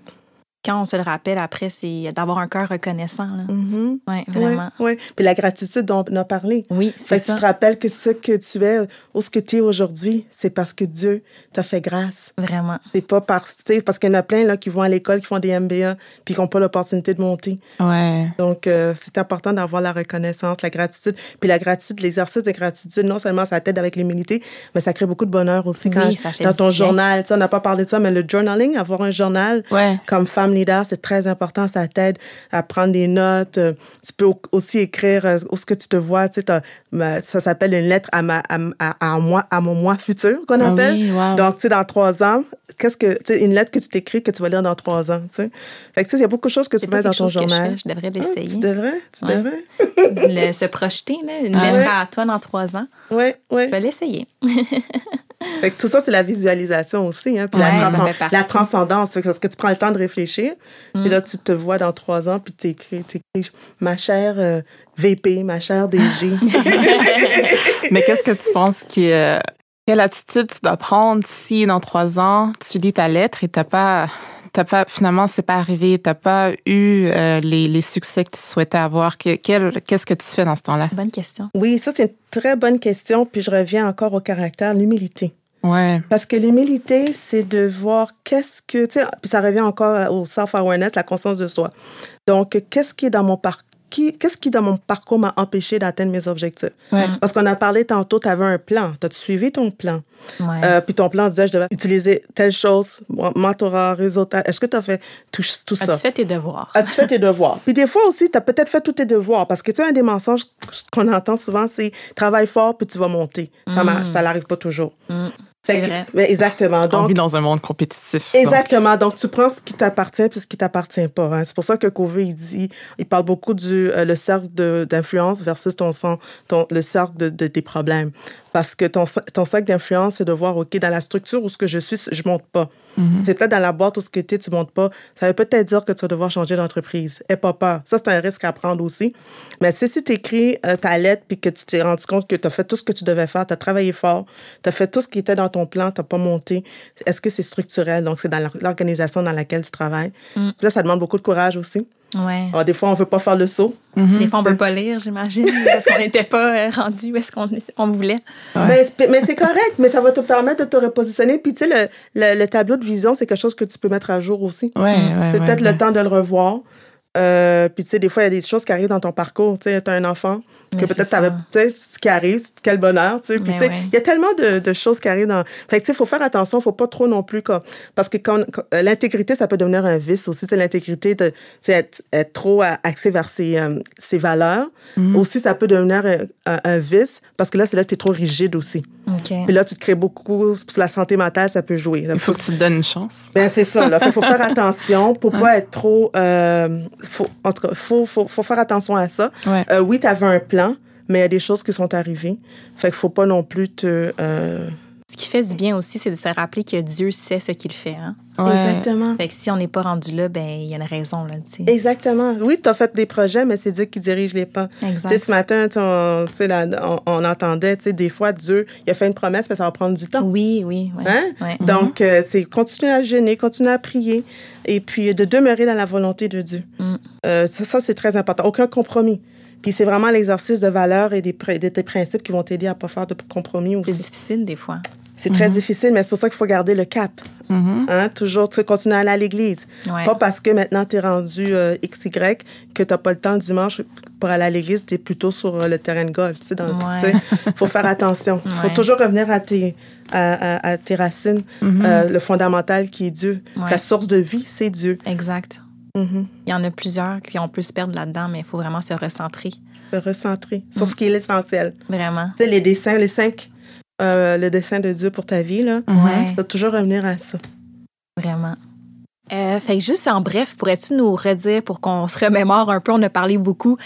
Quand on se le rappelle après, c'est d'avoir un cœur reconnaissant. Là. Mhm. Ouais, vraiment. Oui, Puis la gratitude dont on a parlé. Oui, c'est que tu ça. te rappelles que ce que tu es, ou ce que tu es aujourd'hui, c'est parce que Dieu t'a fait grâce. Vraiment. C'est pas parce, tu sais, parce qu'il y en a plein là, qui vont à l'école, qui font des MBA, puis qui n'ont pas l'opportunité de monter. Ouais. Donc, euh, c'est important d'avoir la reconnaissance, la gratitude. Puis la gratitude, l'exercice de gratitude, non seulement ça t'aide avec l'humilité, mais ça crée beaucoup de bonheur aussi quand, Oui, ça fait dans ton bien. journal. On n'a pas parlé de ça, mais le journaling, avoir un journal Ouais. comme femme leader, c'est très important. Ça t'aide à prendre des notes. Euh, Tu peux au- aussi écrire euh, où ce que tu te vois. Tu sais, ça s'appelle une lettre à, ma, à, à, à moi, à mon moi futur, qu'on Ah appelle. oui, wow. Donc, tu sais, dans trois ans, qu'est-ce que, tu sais, une lettre que tu t'écris que tu vas lire dans trois ans, tu sais. Fait que, tu sais, il y a beaucoup de choses que tu peux mettre dans ton chose que je journal. fais. Je devrais Ah, l'essayer. tu devrais, tu Ouais. devrais. Le- se projeter, là, une Ah lettre ouais? à toi dans trois ans. Oui, oui. Je vais l'essayer. Fait que tout ça, c'est la visualisation aussi, hein, puis Ouais, la, la transcendance. Parce que tu prends le temps de réfléchir, puis là, tu te vois dans trois ans, puis tu écris, ma chère euh, VP, ma chère DG. Mais qu'est-ce que tu penses qui euh, quelle attitude tu dois prendre si dans trois ans tu lis ta lettre et t'as pas t'as pas finalement c'est pas arrivé t'as pas eu euh, les, les succès que tu souhaitais avoir? Qu'est-ce que tu fais dans ce temps-là? Bonne question. oui, ça, c'est une très bonne question, puis je reviens encore au caractère, l'humilité. Ouais Parce que l'humilité, c'est de voir qu'est-ce que, tu sais, puis ça revient encore au self-awareness, la conscience de soi. Donc, qu'est-ce qui est dans mon parcours? Qu'est-ce qui, dans mon parcours, m'a empêché d'atteindre mes objectifs? ouais Parce qu'on a parlé tantôt, tu avais un plan. As-tu suivi ton plan? Ouais. Euh, puis ton plan disait, je devais utiliser telle chose, mentorat, réseautage. Est-ce que tu as fait tout, tout ça? As-tu fait tes devoirs? As-tu fait tes devoirs? Puis des fois aussi, tu as peut-être fait tous tes devoirs. Parce que tu sais, un des mensonges qu'on entend souvent, c'est travaille fort puis tu vas monter. Ça marche, ça n'arrive pas toujours. Mm. C'est vrai. exactement. on Donc, vit dans un monde compétitif. Exactement. Donc, tu prends ce qui t'appartient puis ce qui t'appartient pas. hein. C'est pour ça que Covey, il dit, il parle beaucoup du euh, le cercle d'influence versus ton, son- ton le cercle de, de- des problèmes. Parce que ton, ton cercle d'influence, c'est de voir, OK, dans la structure où ce que je suis, je monte pas. C'est peut-être dans la boîte où ce que tu es, tu montes pas. Ça veut peut-être dire que tu vas devoir changer d'entreprise. Et pas peur. Ça, c'est un risque à prendre aussi. Mais si, si tu écris ta lettre puis que tu t'es rendu compte que tu as fait tout ce que tu devais faire, tu as travaillé fort, tu as fait tout ce qui était dans ton plan, tu n'as pas monté, est-ce que c'est structurel? Donc, c'est dans l'organisation dans laquelle tu travailles. Puis là, ça demande beaucoup de courage aussi. Ouais. Alors, des fois, on veut pas faire le saut. Des fois, on ne veut pas lire, j'imagine, parce qu'on n'était pas euh, rendu où est-ce qu'on on voulait. Mais, c'est- mais c'est correct, mais ça va te permettre de te repositionner. Puis, tu sais, le, le, le tableau de vision, c'est quelque chose que tu peux mettre à jour aussi. ouais, ouais, C'est ouais, peut-être ouais. le temps de le revoir. Euh, puis, tu sais, des fois, il y a des choses qui arrivent dans ton parcours. Tu sais, tu as un enfant que peut-être c'est t'avais. sais, ce qui arrive, quel bonheur. Tu sais, puis, tu sais, ouais. il y a tellement de, de choses qui arrivent dans. Fait que, tu sais, il faut faire attention. Il faut pas trop non plus. Comme... Parce que quand, quand- euh, l'intégrité, ça peut devenir un vice aussi. Sais, l'intégrité, de, sais, être, être trop axé vers ses, euh, ses valeurs. Mm-hmm. Aussi, ça peut devenir un, un- un vice parce que là, c'est là que tu es trop rigide aussi. OK. Puis là, tu te crées beaucoup. Sur la santé mentale, ça peut jouer. Là, il faut que tu te donnes une chance ben, c'est ça, là. Faut faire attention pour pas être trop. euh, faut, en tout cas, faut, faut, faut faire attention à ça. Ouais. Euh, oui, tu avais un plan, mais il y a des choses qui sont arrivées. Fait qu'il faut pas non plus te. euh, Ce qui fait du bien aussi, c'est de se rappeler que Dieu sait ce qu'il fait. Hein? Ouais. Exactement. Fait que si on n'est pas rendu là, ben il y a une raison. Là. Exactement. Oui, tu as fait des projets, mais c'est Dieu qui dirige les pas. Exact. Tu sais, ce matin, on, tu sais, là, on, on entendait, tu sais, des fois, Dieu, il a fait une promesse, mais ça va prendre du temps. Oui, oui. ouais. Hein? Ouais. Donc, euh, c'est continuer à jeûner, continuer à prier et puis de demeurer dans la volonté de Dieu. Mm. Euh, ça, ça c'est très important. Aucun compromis. Puis c'est vraiment l'exercice de valeurs et des, pr- de tes principes qui vont t'aider à pas faire de compromis C'est difficile des fois. C'est très difficile, mais c'est pour ça qu'il faut garder le cap. Mhm. Hein? Toujours tu sais, continuer à aller à l'église. Ouais. Pas parce que maintenant tu es rendu euh, XY que tu n'as pas le temps le dimanche pour aller à l'église, tu es plutôt sur euh, le terrain de golf. Ouais. sais. faut faire attention. Il faut toujours revenir à tes, à, à- à tes racines, euh, le fondamental qui est Dieu. Ouais. Ta source de vie, c'est Dieu. Exact. Mhm. Il y en a plusieurs, puis on peut se perdre là-dedans, mais il faut vraiment se recentrer. Se recentrer sur ce qui est l'essentiel. Vraiment. Tu sais, les dessins, les cinq, euh, le dessin de Dieu pour ta vie, là, Ouais. de toujours revenir à ça. Vraiment. Euh, fait que juste en bref, pourrais-tu nous redire pour qu'on se remémore un peu, on a parlé beaucoup,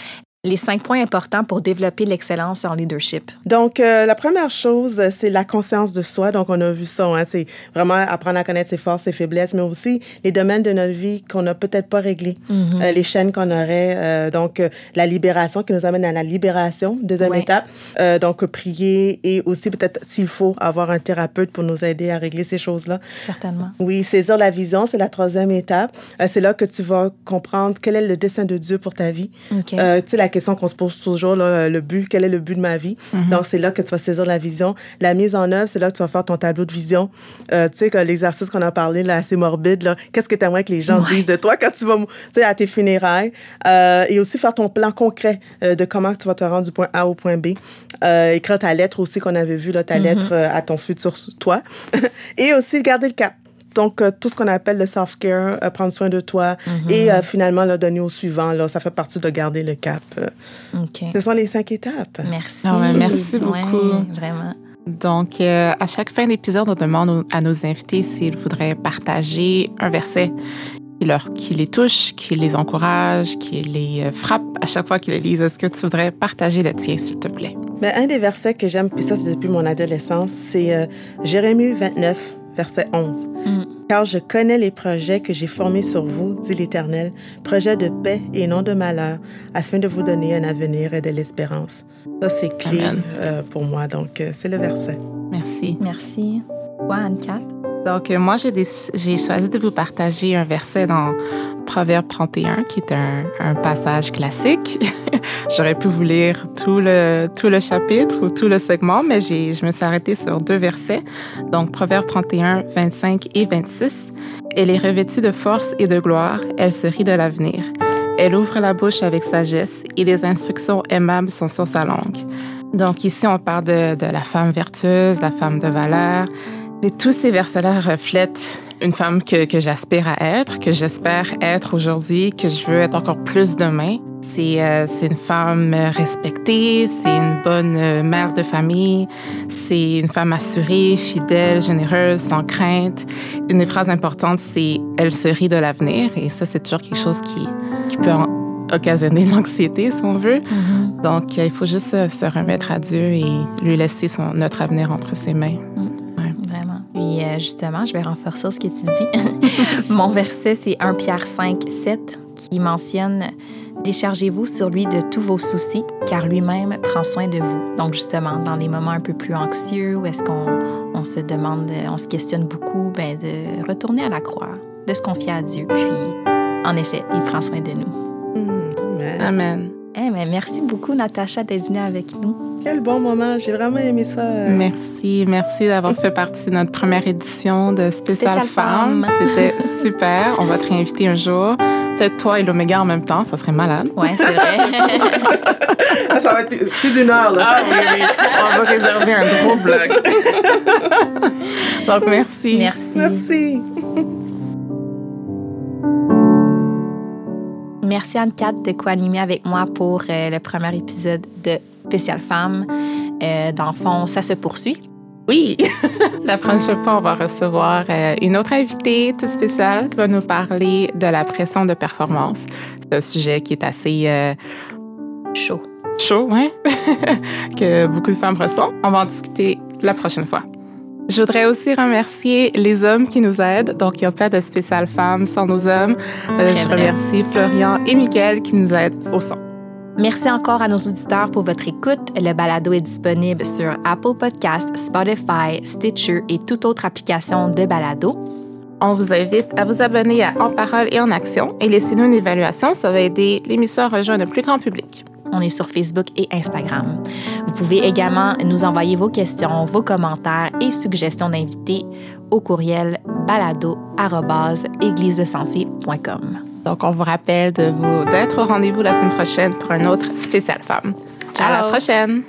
les cinq points importants pour développer l'excellence en leadership. Donc, euh, la première chose, c'est la conscience de soi. Donc, on a vu ça, hein, c'est vraiment apprendre à connaître ses forces, ses faiblesses, mais aussi les domaines de notre vie qu'on n'a peut-être pas réglés, Mhm. Euh, les chaînes qu'on aurait. euh, donc, euh, la libération qui nous amène à la libération, deuxième Ouais. étape. Euh, donc, prier et aussi peut-être, s'il faut, avoir un thérapeute pour nous aider à régler ces choses-là. Certainement. Oui, saisir la vision, c'est la troisième étape. Euh, c'est là que tu vas comprendre quel est le dessein de Dieu pour ta vie. OK. Euh, tu sais, la question qu'on se pose toujours, là, euh, le but, quel est le but de ma vie? Mhm. Donc, c'est là que tu vas saisir la vision. La mise en œuvre, c'est là que tu vas faire ton tableau de vision. Euh, tu sais, que l'exercice qu'on a parlé, là, assez morbide, là, qu'est-ce que tu aimerais que les gens disent de toi quand tu vas, tu sais, à tes funérailles? Euh, et aussi faire ton plan concret euh, de comment tu vas te rendre du point A au point B. Écrire ta lettre aussi qu'on avait vu, là, Mhm. ta lettre euh, à ton futur toi. et aussi garder le cap. Donc, euh, tout ce qu'on appelle le self-care, euh, prendre soin de toi Mhm. et euh, finalement, le donner au suivant, là, ça fait partie de garder le cap. Euh, OK. ce sont les cinq étapes. Merci. Ah merci Ouais, beaucoup. vraiment. Donc, euh, à chaque fin d'épisode, on demande à nos invités s'ils voudraient partager un verset qui, leur, qui les touche, qui les encourage, qui les frappe à chaque fois qu'ils le lisent. Est-ce que tu voudrais partager le tien, s'il te plaît? Ben, un des versets que j'aime, puis ça, c'est depuis mon adolescence, c'est euh, Jérémie 29, verset 11. Mm. Car je connais les projets que j'ai formés sur vous, dit l'Éternel, projets de paix et non de malheur, afin de vous donner un avenir et de l'espérance. Ça, c'est clé euh, pour moi, donc euh, c'est le verset. Merci. Merci. Toi, Anne-Cat? Donc, euh, moi, j'ai choisi de vous partager un verset dans Proverbe 31, qui est un, passage classique. J'aurais pu vous lire tout le, tout le chapitre ou tout le segment, mais je me suis arrêtée sur deux versets. Donc, Proverbe 31, 25 et 26. Elle est revêtue de force et de gloire, elle se rit de l'avenir. Elle ouvre la bouche avec sagesse et les instructions aimables sont sur sa langue. Donc ici, on parle de la femme vertueuse, la femme de valeur. Et tous ces versets-là reflètent une femme que, que j'aspire à être, que j'espère être aujourd'hui, que je veux être encore plus demain. C'est euh, une femme respectée, c'est une bonne euh, mère de famille, c'est une femme assurée, fidèle, généreuse, sans crainte. Une des phrases importantes, c'est « elle se rit de l'avenir » et ça, c'est toujours quelque chose qui, qui peut en- occasionner l'anxiété, si on veut. Donc, euh, il faut juste se, se remettre à Dieu et lui laisser son, notre avenir entre ses mains. Justement, je vais renforcer ce que tu dis. Mon verset, c'est 1 Pierre 5, 7, qui mentionne Déchargez-vous sur lui de tous vos soucis, car lui-même prend soin de vous. Donc, justement, dans les moments un peu plus anxieux, où est-ce qu'on on se demande, euh, on se questionne beaucoup, ben, de retourner à la croix, de se confier à Dieu. Puis, en effet, il prend soin de nous. Mm, amen. Eh, mais merci beaucoup, Natacha, d'être venue avec nous. Quel bon moment, j'ai vraiment aimé ça. euh. Merci, merci d'avoir fait partie de notre première édition de Spécial, Spécial Femme. C'était super. On va te réinviter un jour. Peut-être toi et l'Oméga en même temps, ça serait malade. Ouais, c'est vrai. Ah, ça va être plus, plus d'une heure, là. Ah oui, oui. On va réserver un gros bloc. Donc, merci. merci. Merci. Merci Anne-Cat de co-animer avec moi pour euh, le premier épisode de Spécial Femme. Euh, dans le fond, ça se poursuit. Oui. La prochaine fois, on va recevoir euh, une autre invitée toute spéciale qui va nous parler de la pression de performance. C'est un sujet qui est assez Chaud. chaud, hein? que beaucoup de femmes ressentent. On va en discuter la prochaine fois. Je voudrais aussi remercier les hommes qui nous aident. Donc, il n'y a pas de spécial femmes sans nos hommes. Euh, je vrai. remercie Florian et Mickaël qui nous aident au son. Merci encore à nos auditeurs pour votre écoute. Le balado est disponible sur Apple Podcasts, Spotify, Stitcher et toute autre application de balado. On vous invite à vous abonner à En Parole et en Action et laissez-nous une évaluation. Ça va aider l'émission à rejoindre un plus grand public. On est sur Facebook et Instagram. Vous pouvez également nous envoyer vos questions, vos commentaires et suggestions d'invités au courriel balado@églisedesensé.com. Donc, on vous rappelle de vous d'être au rendez-vous la semaine prochaine pour un autre spécial femme. À la prochaine!